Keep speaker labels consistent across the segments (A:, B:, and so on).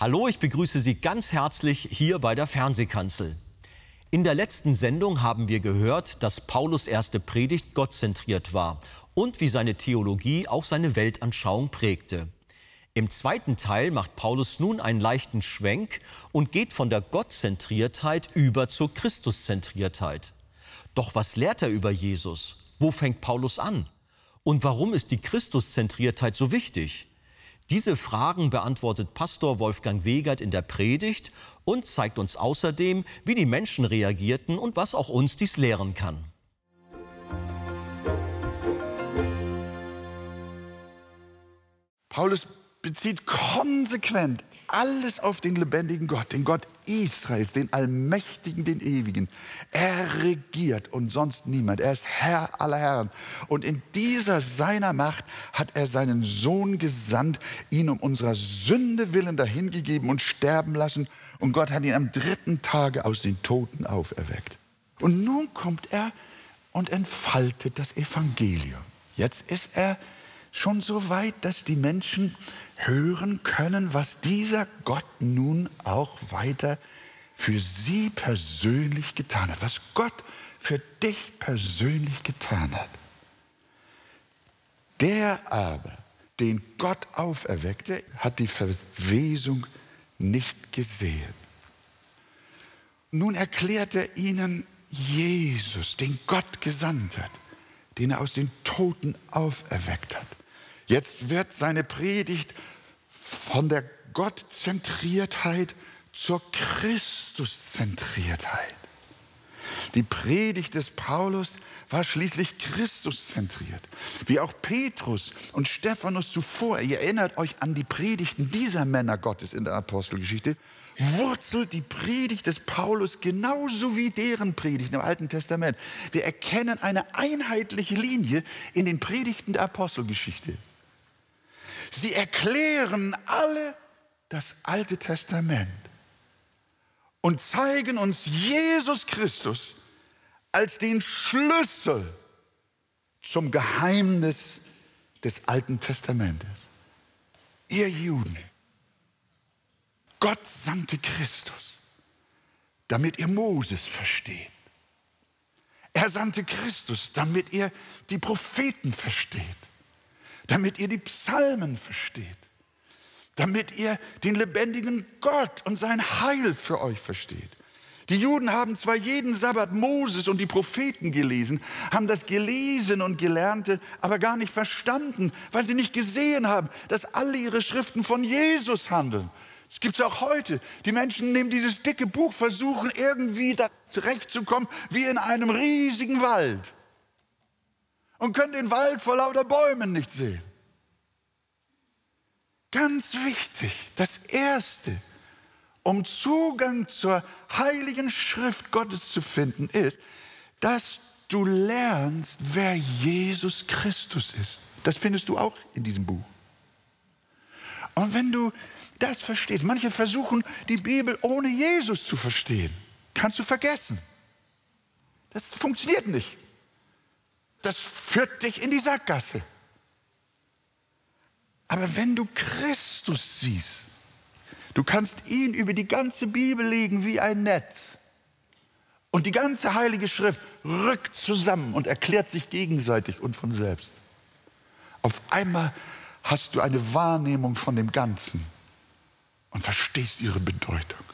A: Hallo, ich begrüße Sie ganz herzlich hier bei der Fernsehkanzel. In der letzten Sendung haben wir gehört, dass Paulus erste Predigt gottzentriert war und wie seine Theologie auch seine Weltanschauung prägte. Im zweiten Teil macht Paulus nun einen leichten Schwenk und geht von der Gottzentriertheit über zur Christuszentriertheit. Doch was lehrt er über Jesus? Wo fängt Paulus an? Und warum ist die Christuszentriertheit so wichtig? Diese Fragen beantwortet Pastor Wolfgang Wegert in der Predigt und zeigt uns außerdem, wie die Menschen reagierten und was auch uns dies lehren kann.
B: Paulus bezieht konsequent alles auf den lebendigen Gott, den Gott Israels, den Allmächtigen, den Ewigen. Er regiert und sonst niemand. Er ist Herr aller Herren. Und in dieser seiner Macht hat er seinen Sohn gesandt, ihn um unserer Sünde willen dahingegeben und sterben lassen. Und Gott hat ihn am dritten Tage aus den Toten auferweckt. Und nun kommt er und entfaltet das Evangelium. Jetzt ist er schon so weit, dass die Menschen hören können, was dieser Gott nun auch weiter für sie persönlich getan hat, was Gott für dich persönlich getan hat. Der aber, den Gott auferweckte, hat die Verwesung nicht gesehen. Nun erklärt er ihnen Jesus, den Gott gesandt hat, den er aus den Toten auferweckt hat. Jetzt wird seine Predigt von der Gottzentriertheit zur Christuszentriertheit. Die Predigt des Paulus war schließlich Christuszentriert. Wie auch Petrus und Stephanus zuvor, ihr erinnert euch an die Predigten dieser Männer Gottes in der Apostelgeschichte, wurzelt die Predigt des Paulus genauso wie deren Predigten im Alten Testament. Wir erkennen eine einheitliche Linie in den Predigten der Apostelgeschichte. Sie erklären alle das Alte Testament und zeigen uns Jesus Christus als den Schlüssel zum Geheimnis des Alten Testamentes. Ihr Juden, Gott sandte Christus, damit ihr Moses versteht. Er sandte Christus, damit ihr die Propheten versteht damit ihr die Psalmen versteht, damit ihr den lebendigen Gott und sein Heil für euch versteht. Die Juden haben zwar jeden Sabbat Moses und die Propheten gelesen, haben das Gelesen und Gelernte aber gar nicht verstanden, weil sie nicht gesehen haben, dass alle ihre Schriften von Jesus handeln. Das gibt es auch heute. Die Menschen nehmen dieses dicke Buch, versuchen irgendwie da zurechtzukommen, wie in einem riesigen Wald und können den Wald vor lauter Bäumen nicht sehen. Ganz wichtig, das Erste, um Zugang zur heiligen Schrift Gottes zu finden, ist, dass du lernst, wer Jesus Christus ist. Das findest du auch in diesem Buch. Und wenn du das verstehst, manche versuchen, die Bibel ohne Jesus zu verstehen, kannst du vergessen. Das funktioniert nicht das führt dich in die Sackgasse. Aber wenn du Christus siehst, du kannst ihn über die ganze Bibel legen wie ein Netz. Und die ganze Heilige Schrift rückt zusammen und erklärt sich gegenseitig und von selbst. Auf einmal hast du eine Wahrnehmung von dem Ganzen und verstehst ihre Bedeutung.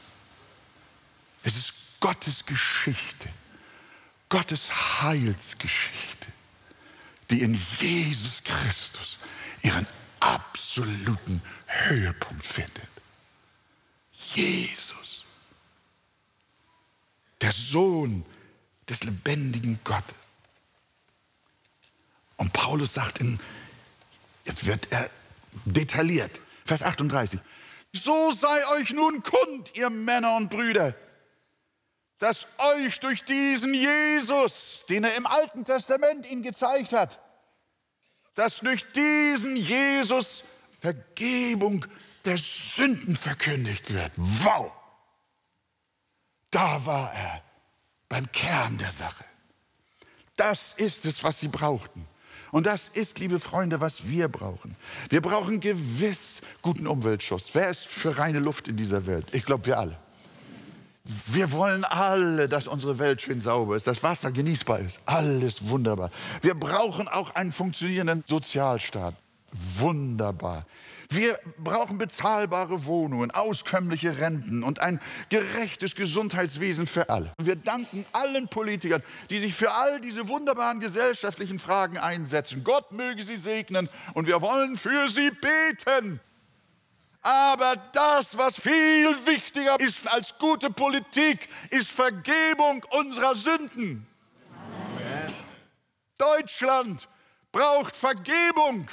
B: Es ist Gottes Geschichte, Gottes Heilsgeschichte die in Jesus Christus ihren absoluten Höhepunkt findet. Jesus, der Sohn des lebendigen Gottes. Und Paulus sagt in, jetzt wird er detailliert, Vers 38, so sei euch nun kund, ihr Männer und Brüder, dass euch durch diesen Jesus, den er im Alten Testament ihn gezeigt hat, dass durch diesen Jesus Vergebung der Sünden verkündigt wird. Wow! Da war er beim Kern der Sache. Das ist es, was sie brauchten. Und das ist, liebe Freunde, was wir brauchen. Wir brauchen gewiss guten Umweltschutz. Wer ist für reine Luft in dieser Welt? Ich glaube, wir alle. Wir wollen alle, dass unsere Welt schön sauber ist, dass Wasser genießbar ist. Alles wunderbar. Wir brauchen auch einen funktionierenden Sozialstaat. Wunderbar. Wir brauchen bezahlbare Wohnungen, auskömmliche Renten und ein gerechtes Gesundheitswesen für alle. Wir danken allen Politikern, die sich für all diese wunderbaren gesellschaftlichen Fragen einsetzen. Gott möge sie segnen und wir wollen für sie beten. Aber das, was viel wichtiger ist als gute Politik, ist Vergebung unserer Sünden. Amen. Deutschland braucht Vergebung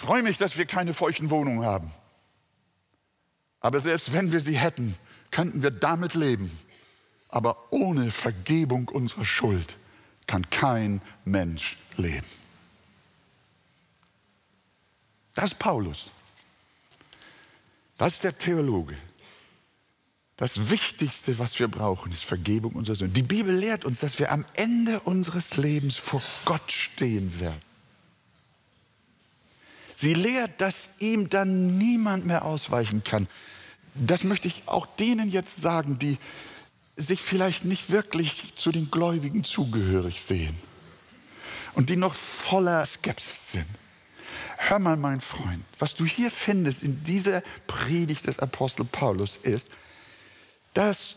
B: freue mich, dass wir keine feuchten Wohnungen haben. Aber selbst wenn wir sie hätten, könnten wir damit leben. Aber ohne Vergebung unserer Schuld kann kein Mensch leben. Das ist Paulus. Das ist der Theologe. Das Wichtigste, was wir brauchen, ist Vergebung unserer Sünden. Die Bibel lehrt uns, dass wir am Ende unseres Lebens vor Gott stehen werden. Sie lehrt, dass ihm dann niemand mehr ausweichen kann. Das möchte ich auch denen jetzt sagen, die sich vielleicht nicht wirklich zu den Gläubigen zugehörig sehen und die noch voller Skepsis sind. Hör mal, mein Freund, was du hier findest in dieser Predigt des Apostel Paulus ist, dass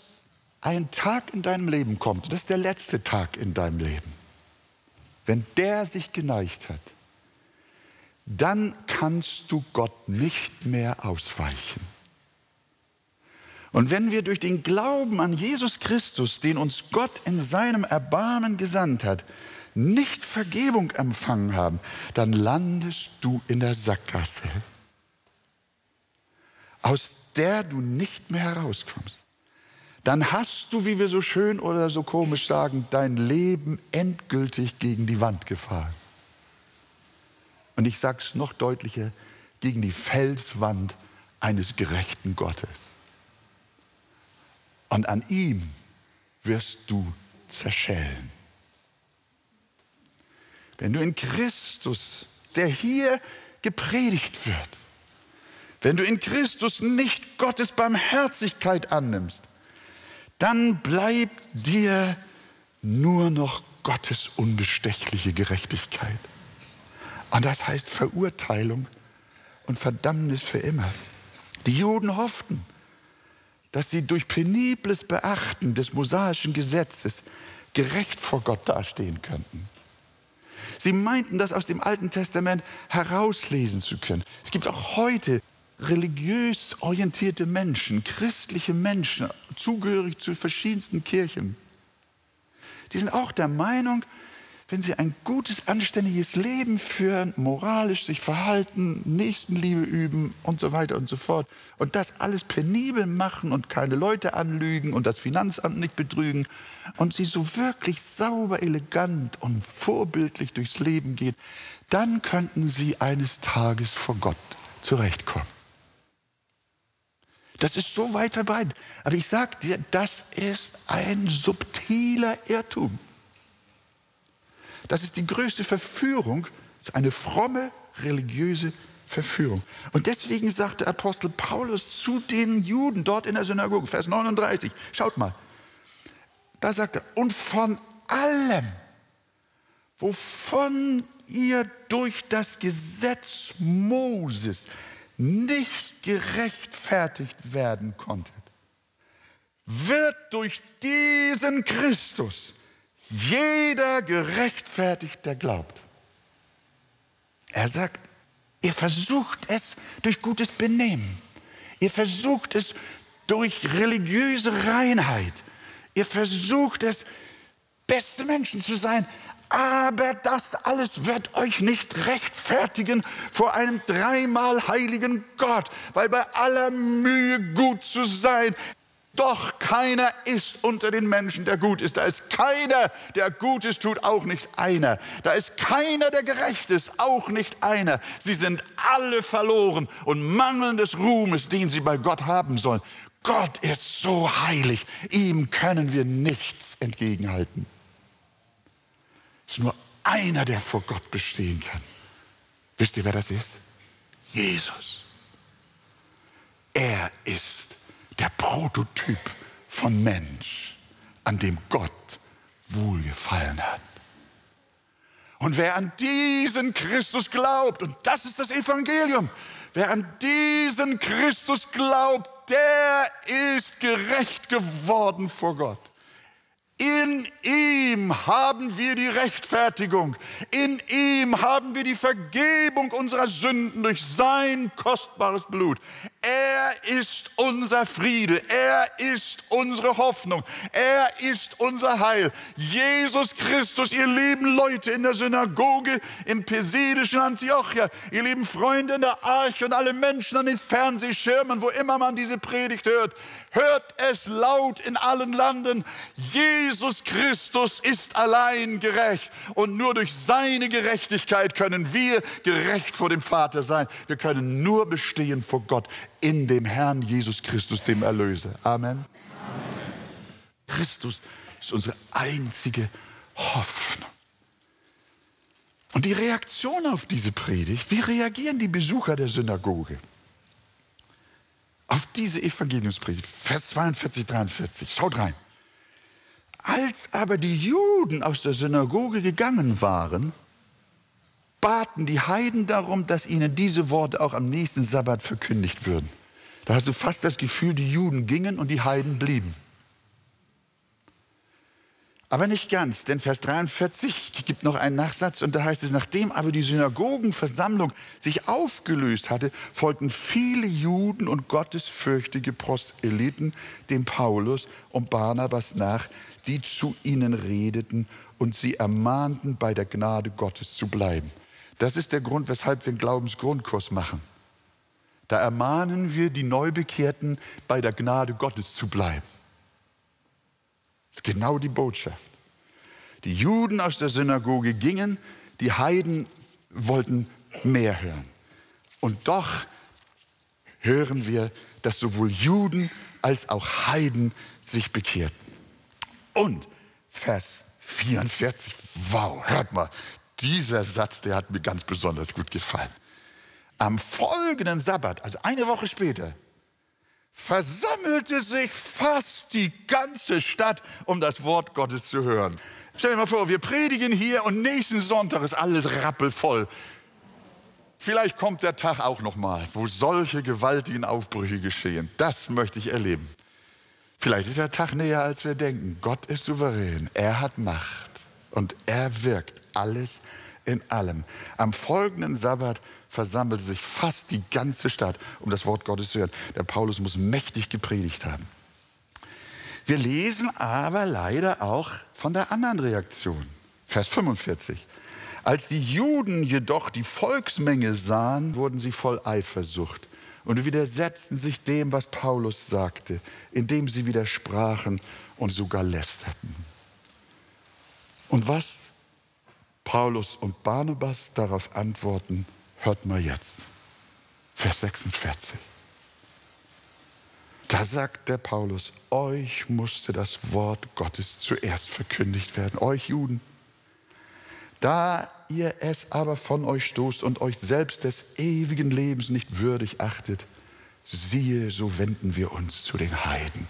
B: ein Tag in deinem Leben kommt, das ist der letzte Tag in deinem Leben, wenn der sich geneigt hat, dann kannst du Gott nicht mehr ausweichen. Und wenn wir durch den Glauben an Jesus Christus, den uns Gott in seinem Erbarmen gesandt hat, nicht Vergebung empfangen haben, dann landest du in der Sackgasse, aus der du nicht mehr herauskommst. Dann hast du, wie wir so schön oder so komisch sagen, dein Leben endgültig gegen die Wand gefahren. Und ich sage es noch deutlicher, gegen die Felswand eines gerechten Gottes. Und an ihm wirst du zerschellen. Wenn du in Christus, der hier gepredigt wird, wenn du in Christus nicht Gottes Barmherzigkeit annimmst, dann bleibt dir nur noch Gottes unbestechliche Gerechtigkeit. Und das heißt Verurteilung und Verdammnis für immer. Die Juden hofften, dass sie durch penibles Beachten des mosaischen Gesetzes gerecht vor Gott dastehen könnten. Sie meinten, das aus dem Alten Testament herauslesen zu können. Es gibt auch heute religiös orientierte Menschen, christliche Menschen, zugehörig zu verschiedensten Kirchen. Die sind auch der Meinung, wenn sie ein gutes, anständiges Leben führen, moralisch sich verhalten, Nächstenliebe üben und so weiter und so fort und das alles penibel machen und keine Leute anlügen und das Finanzamt nicht betrügen und sie so wirklich sauber, elegant und vorbildlich durchs Leben gehen, dann könnten sie eines Tages vor Gott zurechtkommen. Das ist so weit verbreitet. Aber ich sage dir, das ist ein subtiler Irrtum. Das ist die größte Verführung, eine fromme religiöse Verführung. Und deswegen sagt der Apostel Paulus zu den Juden dort in der Synagoge, Vers 39, schaut mal, da sagt er, und von allem, wovon ihr durch das Gesetz Moses nicht gerechtfertigt werden konntet, wird durch diesen Christus jeder gerechtfertigt, der glaubt. Er sagt, ihr versucht es durch gutes Benehmen. Ihr versucht es durch religiöse Reinheit. Ihr versucht es, beste Menschen zu sein. Aber das alles wird euch nicht rechtfertigen vor einem dreimal heiligen Gott, weil bei aller Mühe gut zu sein, doch keiner ist unter den Menschen, der gut ist. Da ist keiner, der Gutes tut, auch nicht einer. Da ist keiner, der gerecht ist, auch nicht einer. Sie sind alle verloren und mangeln des Ruhmes, den sie bei Gott haben sollen. Gott ist so heilig, ihm können wir nichts entgegenhalten. Es ist nur einer, der vor Gott bestehen kann. Wisst ihr, wer das ist? Jesus. Er ist der Prototyp von Mensch, an dem Gott wohlgefallen hat. Und wer an diesen Christus glaubt, und das ist das Evangelium, wer an diesen Christus glaubt, der ist gerecht geworden vor Gott. In ihm haben wir die Rechtfertigung. In ihm haben wir die Vergebung unserer Sünden durch sein kostbares Blut. Er ist unser Friede. Er ist unsere Hoffnung. Er ist unser Heil. Jesus Christus, ihr lieben Leute in der Synagoge im pesidischen Antiochia, ihr lieben Freunde in der Arche und alle Menschen an den Fernsehschirmen, wo immer man diese Predigt hört, hört es laut in allen Landen. Jesus Christus ist allein gerecht und nur durch seine Gerechtigkeit können wir gerecht vor dem Vater sein. Wir können nur bestehen vor Gott in dem Herrn Jesus Christus, dem Erlöser. Amen. Amen. Christus ist unsere einzige Hoffnung. Und die Reaktion auf diese Predigt, wie reagieren die Besucher der Synagoge? Auf diese Evangeliumspredigt, Vers 42, 43, schaut rein. Als aber die Juden aus der Synagoge gegangen waren, baten die Heiden darum, dass ihnen diese Worte auch am nächsten Sabbat verkündigt würden. Da hast du fast das Gefühl, die Juden gingen und die Heiden blieben. Aber nicht ganz, denn Vers 43 gibt noch einen Nachsatz und da heißt es, nachdem aber die Synagogenversammlung sich aufgelöst hatte, folgten viele Juden und gottesfürchtige Proselyten dem Paulus und Barnabas nach, die zu ihnen redeten und sie ermahnten, bei der Gnade Gottes zu bleiben. Das ist der Grund, weshalb wir einen Glaubensgrundkurs machen. Da ermahnen wir die Neubekehrten, bei der Gnade Gottes zu bleiben. Das ist genau die Botschaft. Die Juden aus der Synagoge gingen, die Heiden wollten mehr hören. Und doch hören wir, dass sowohl Juden als auch Heiden sich bekehrten. Und Vers 44, wow, hört mal, dieser Satz, der hat mir ganz besonders gut gefallen. Am folgenden Sabbat, also eine Woche später, versammelte sich fast die ganze Stadt, um das Wort Gottes zu hören. Stell dir mal vor, wir predigen hier und nächsten Sonntag ist alles rappelvoll. Vielleicht kommt der Tag auch noch mal, wo solche gewaltigen Aufbrüche geschehen. Das möchte ich erleben. Vielleicht ist der Tag näher, als wir denken. Gott ist souverän. Er hat Macht und er wirkt alles in allem. Am folgenden Sabbat versammelte sich fast die ganze Stadt, um das Wort Gottes zu hören. Der Paulus muss mächtig gepredigt haben. Wir lesen aber leider auch von der anderen Reaktion. Vers 45. Als die Juden jedoch die Volksmenge sahen, wurden sie voll Eifersucht und widersetzten sich dem, was Paulus sagte, indem sie widersprachen und sogar lästerten. Und was Paulus und Barnabas darauf antworten, hört mal jetzt. Vers 46. Da sagt der Paulus, euch musste das Wort Gottes zuerst verkündigt werden, euch Juden. Da ihr es aber von euch stoßt und euch selbst des ewigen Lebens nicht würdig achtet, siehe, so wenden wir uns zu den Heiden.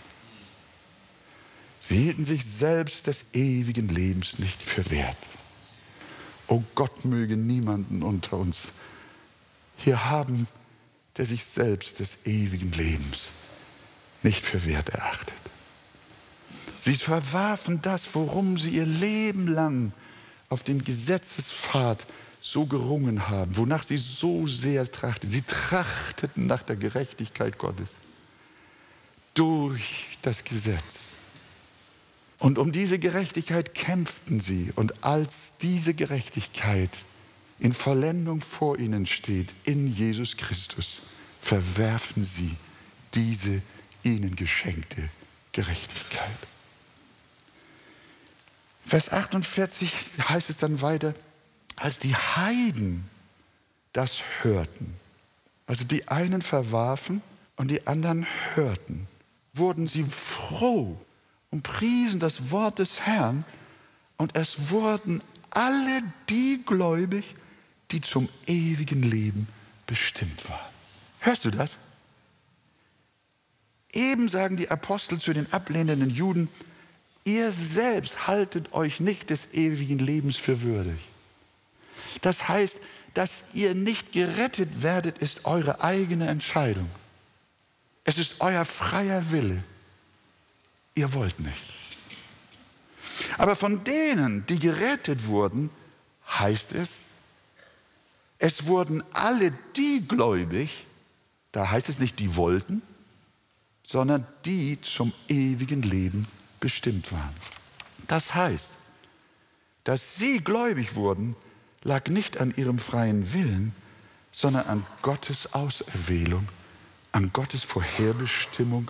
B: Sie hielten sich selbst des ewigen Lebens nicht für wert. O Gott möge niemanden unter uns hier haben, der sich selbst des ewigen Lebens nicht für wert erachtet. Sie verwarfen das, worum sie ihr Leben lang auf dem Gesetzespfad so gerungen haben, wonach sie so sehr trachteten. Sie trachteten nach der Gerechtigkeit Gottes durch das Gesetz. Und um diese Gerechtigkeit kämpften sie. Und als diese Gerechtigkeit in Vollendung vor ihnen steht, in Jesus Christus, verwerfen sie diese ihnen geschenkte Gerechtigkeit. Vers 48 heißt es dann weiter, als die Heiden das hörten, also die einen verwarfen und die anderen hörten, wurden sie froh und priesen das Wort des Herrn und es wurden alle die gläubig, die zum ewigen Leben bestimmt waren. Hörst du das? Eben sagen die Apostel zu den ablehnenden Juden, ihr selbst haltet euch nicht des ewigen Lebens für würdig. Das heißt, dass ihr nicht gerettet werdet, ist eure eigene Entscheidung. Es ist euer freier Wille. Ihr wollt nicht. Aber von denen, die gerettet wurden, heißt es, es wurden alle die gläubig, da heißt es nicht, die wollten, sondern die zum ewigen Leben bestimmt waren. Das heißt, dass sie gläubig wurden, lag nicht an ihrem freien Willen, sondern an Gottes Auserwählung, an Gottes Vorherbestimmung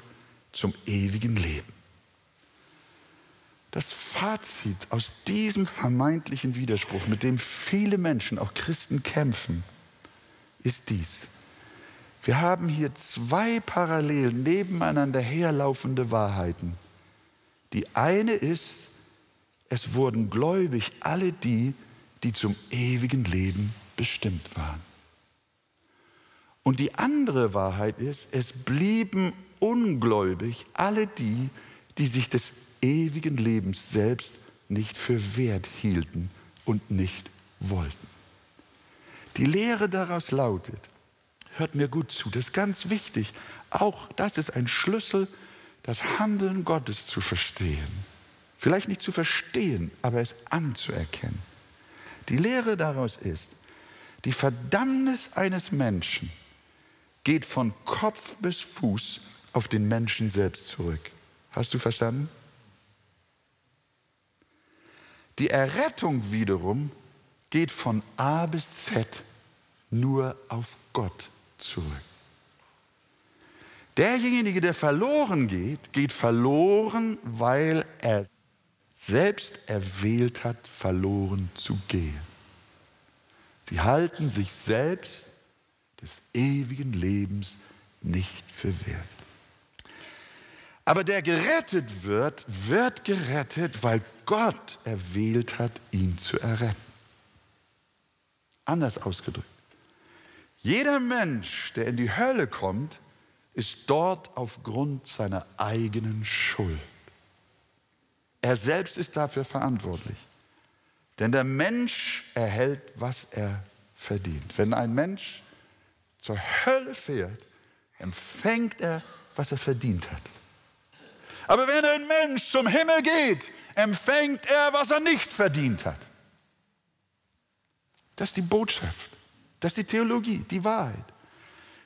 B: zum ewigen Leben. Das Fazit aus diesem vermeintlichen Widerspruch, mit dem viele Menschen, auch Christen, kämpfen, ist dies. Wir haben hier zwei parallel nebeneinander herlaufende Wahrheiten. Die eine ist, es wurden gläubig alle die, die zum ewigen Leben bestimmt waren. Und die andere Wahrheit ist, es blieben ungläubig alle die, die sich des ewigen Lebens selbst nicht für wert hielten und nicht wollten. Die Lehre daraus lautet, hört mir gut zu, das ist ganz wichtig, auch das ist ein Schlüssel, das Handeln Gottes zu verstehen. Vielleicht nicht zu verstehen, aber es anzuerkennen. Die Lehre daraus ist, die Verdammnis eines Menschen geht von Kopf bis Fuß auf den Menschen selbst zurück. Hast du verstanden? Die Errettung wiederum geht von A bis Z nur auf Gott zurück. Derjenige, der verloren geht, geht verloren, weil er selbst erwählt hat, verloren zu gehen. Sie halten sich selbst des ewigen Lebens nicht für wert. Aber der gerettet wird, wird gerettet, weil Gott erwählt hat, ihn zu erretten. Anders ausgedrückt. Jeder Mensch, der in die Hölle kommt, ist dort aufgrund seiner eigenen Schuld. Er selbst ist dafür verantwortlich. Denn der Mensch erhält, was er verdient. Wenn ein Mensch zur Hölle fährt, empfängt er, was er verdient hat. Aber wenn ein Mensch zum Himmel geht, empfängt er, was er nicht verdient hat. Das ist die Botschaft, das ist die Theologie, die Wahrheit.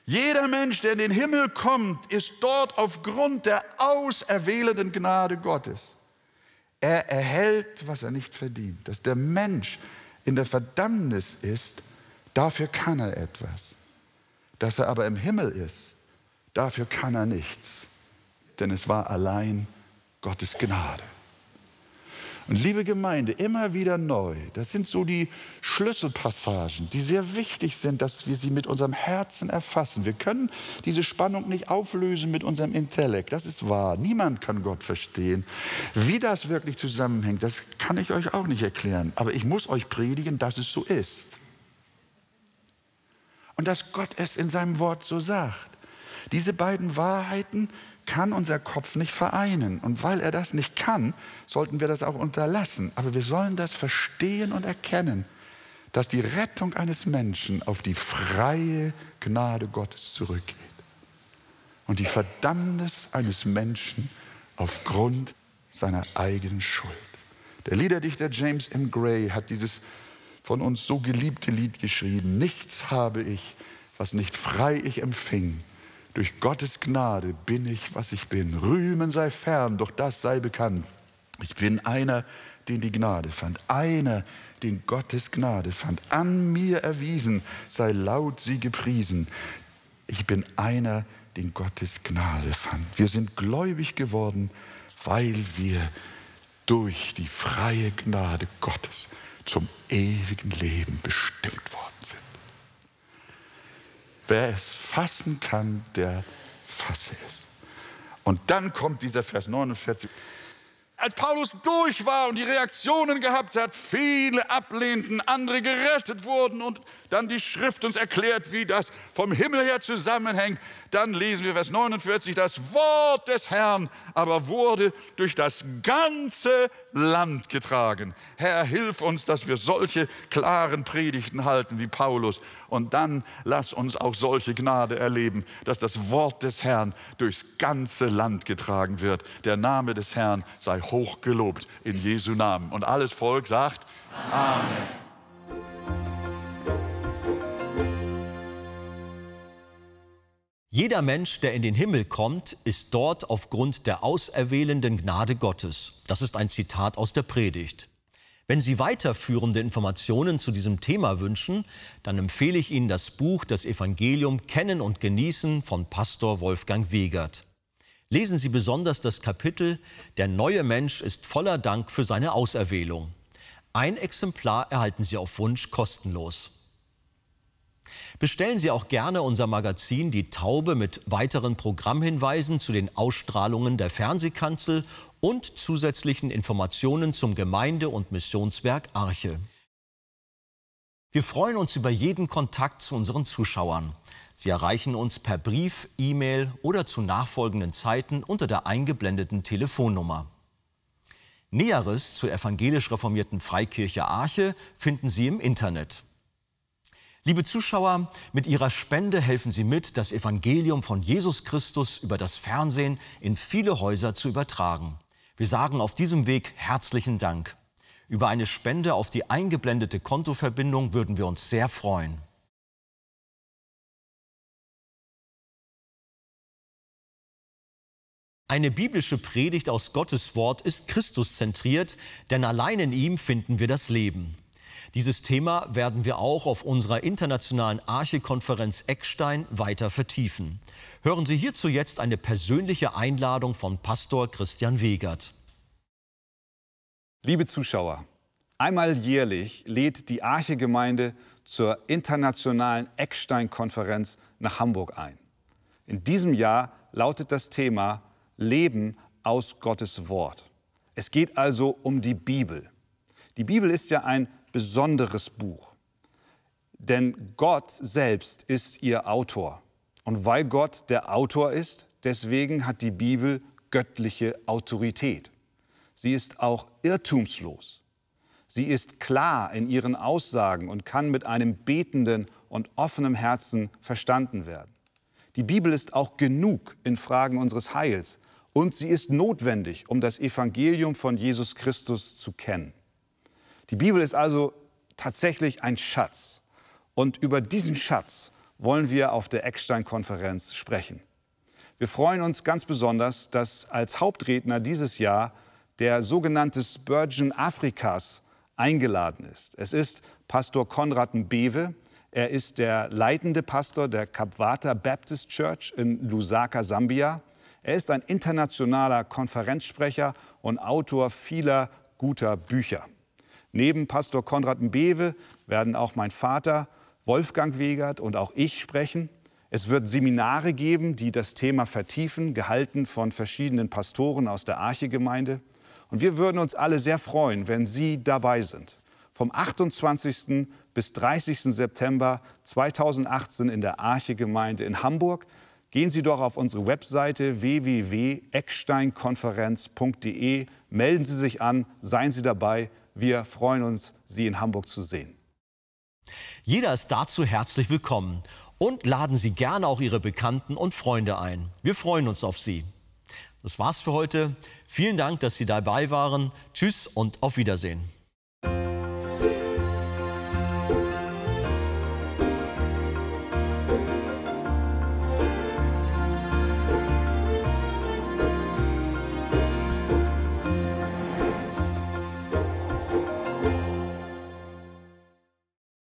B: Jeder Mensch, der in den Himmel kommt, ist dort aufgrund der auserwählenden Gnade Gottes. Er erhält, was er nicht verdient. Dass der Mensch in der Verdammnis ist, dafür kann er etwas. Dass er aber im Himmel ist, dafür kann er nichts. Denn es war allein Gottes Gnade. Und liebe Gemeinde, immer wieder neu, das sind so die Schlüsselpassagen, die sehr wichtig sind, dass wir sie mit unserem Herzen erfassen. Wir können diese Spannung nicht auflösen mit unserem Intellekt, das ist wahr. Niemand kann Gott verstehen. Wie das wirklich zusammenhängt, das kann ich euch auch nicht erklären. Aber ich muss euch predigen, dass es so ist. Und dass Gott es in seinem Wort so sagt. Diese beiden Wahrheiten kann unser Kopf nicht vereinen. Und weil er das nicht kann, sollten wir das auch unterlassen. Aber wir sollen das verstehen und erkennen, dass die Rettung eines Menschen auf die freie Gnade Gottes zurückgeht. Und die Verdammnis eines Menschen aufgrund seiner eigenen Schuld. Der Liederdichter James M. Gray hat dieses von uns so geliebte Lied geschrieben. Nichts habe ich, was nicht frei ich empfing durch Gottes Gnade bin ich, was ich bin. Rühmen sei fern, doch das sei bekannt. Ich bin einer, den die Gnade fand. Einer, den Gottes Gnade fand. An mir erwiesen, sei laut sie gepriesen. Ich bin einer, den Gottes Gnade fand. Wir sind gläubig geworden, weil wir durch die freie Gnade Gottes zum ewigen Leben bestimmt worden sind. Wer es fassen kann, der fasse es. Und dann kommt dieser Vers 49. als Paulus durch war und die Reaktionen gehabt hat, viele ablehnten, andere gerettet wurden und dann die Schrift uns erklärt, wie das vom Himmel her zusammenhängt, dann lesen wir Vers 49, das Wort des Herrn aber wurde durch das ganze Land getragen. Herr, hilf uns, dass wir solche klaren Predigten halten wie Paulus. Und dann lass uns auch solche Gnade erleben, dass das Wort des Herrn durchs ganze Land getragen wird. Der Name des Herrn sei hochgelobt in Jesu Namen. Und alles Volk sagt Amen.
A: Jeder Mensch, der in den Himmel kommt, ist dort aufgrund der auserwählenden Gnade Gottes. Das ist ein Zitat aus der Predigt. Wenn Sie weiterführende Informationen zu diesem Thema wünschen, dann empfehle ich Ihnen das Buch Das Evangelium Kennen und Genießen von Pastor Wolfgang Wegert. Lesen Sie besonders das Kapitel Der neue Mensch ist voller Dank für seine Auserwählung. Ein Exemplar erhalten Sie auf Wunsch kostenlos. Bestellen Sie auch gerne unser Magazin Die Taube mit weiteren Programmhinweisen zu den Ausstrahlungen der Fernsehkanzel und zusätzlichen Informationen zum Gemeinde- und Missionswerk Arche. Wir freuen uns über jeden Kontakt zu unseren Zuschauern. Sie erreichen uns per Brief, E-Mail oder zu nachfolgenden Zeiten unter der eingeblendeten Telefonnummer. Näheres zur evangelisch reformierten Freikirche Arche finden Sie im Internet. Liebe Zuschauer, mit Ihrer Spende helfen Sie mit, das Evangelium von Jesus Christus über das Fernsehen in viele Häuser zu übertragen. Wir sagen auf diesem Weg herzlichen Dank. Über eine Spende auf die eingeblendete Kontoverbindung würden wir uns sehr freuen. Eine biblische Predigt aus Gottes Wort ist Christus zentriert, denn allein in ihm finden wir das Leben. Dieses Thema werden wir auch auf unserer internationalen Archekonferenz Eckstein weiter vertiefen. Hören Sie hierzu jetzt eine persönliche Einladung von Pastor Christian Wegert.
C: Liebe Zuschauer, einmal jährlich lädt die Archegemeinde zur internationalen Eckstein-Konferenz nach Hamburg ein. In diesem Jahr lautet das Thema Leben aus Gottes Wort. Es geht also um die Bibel. Die Bibel ist ja ein besonderes Buch. Denn Gott selbst ist ihr Autor. Und weil Gott der Autor ist, deswegen hat die Bibel göttliche Autorität. Sie ist auch irrtumslos. Sie ist klar in ihren Aussagen und kann mit einem betenden und offenem Herzen verstanden werden. Die Bibel ist auch genug in Fragen unseres Heils und sie ist notwendig, um das Evangelium von Jesus Christus zu kennen. Die Bibel ist also tatsächlich ein Schatz. Und über diesen Schatz wollen wir auf der Eckstein-Konferenz sprechen. Wir freuen uns ganz besonders, dass als Hauptredner dieses Jahr der sogenannte Spurgeon Afrikas eingeladen ist. Es ist Pastor Konrad Mbewe. Er ist der leitende Pastor der Kapwata Baptist Church in Lusaka, Sambia. Er ist ein internationaler Konferenzsprecher und Autor vieler guter Bücher. Neben Pastor Konrad Mbewe werden auch mein Vater Wolfgang Wegert und auch ich sprechen. Es wird Seminare geben, die das Thema vertiefen, gehalten von verschiedenen Pastoren aus der Archegemeinde. Und wir würden uns alle sehr freuen, wenn Sie dabei sind. Vom 28. bis 30. September 2018 in der Archegemeinde in Hamburg. Gehen Sie doch auf unsere Webseite www.ecksteinkonferenz.de, melden Sie sich an, seien Sie dabei. Wir freuen uns, Sie in Hamburg zu sehen.
A: Jeder ist dazu herzlich willkommen und laden Sie gerne auch Ihre Bekannten und Freunde ein. Wir freuen uns auf Sie. Das war's für heute. Vielen Dank, dass Sie dabei waren. Tschüss und auf Wiedersehen.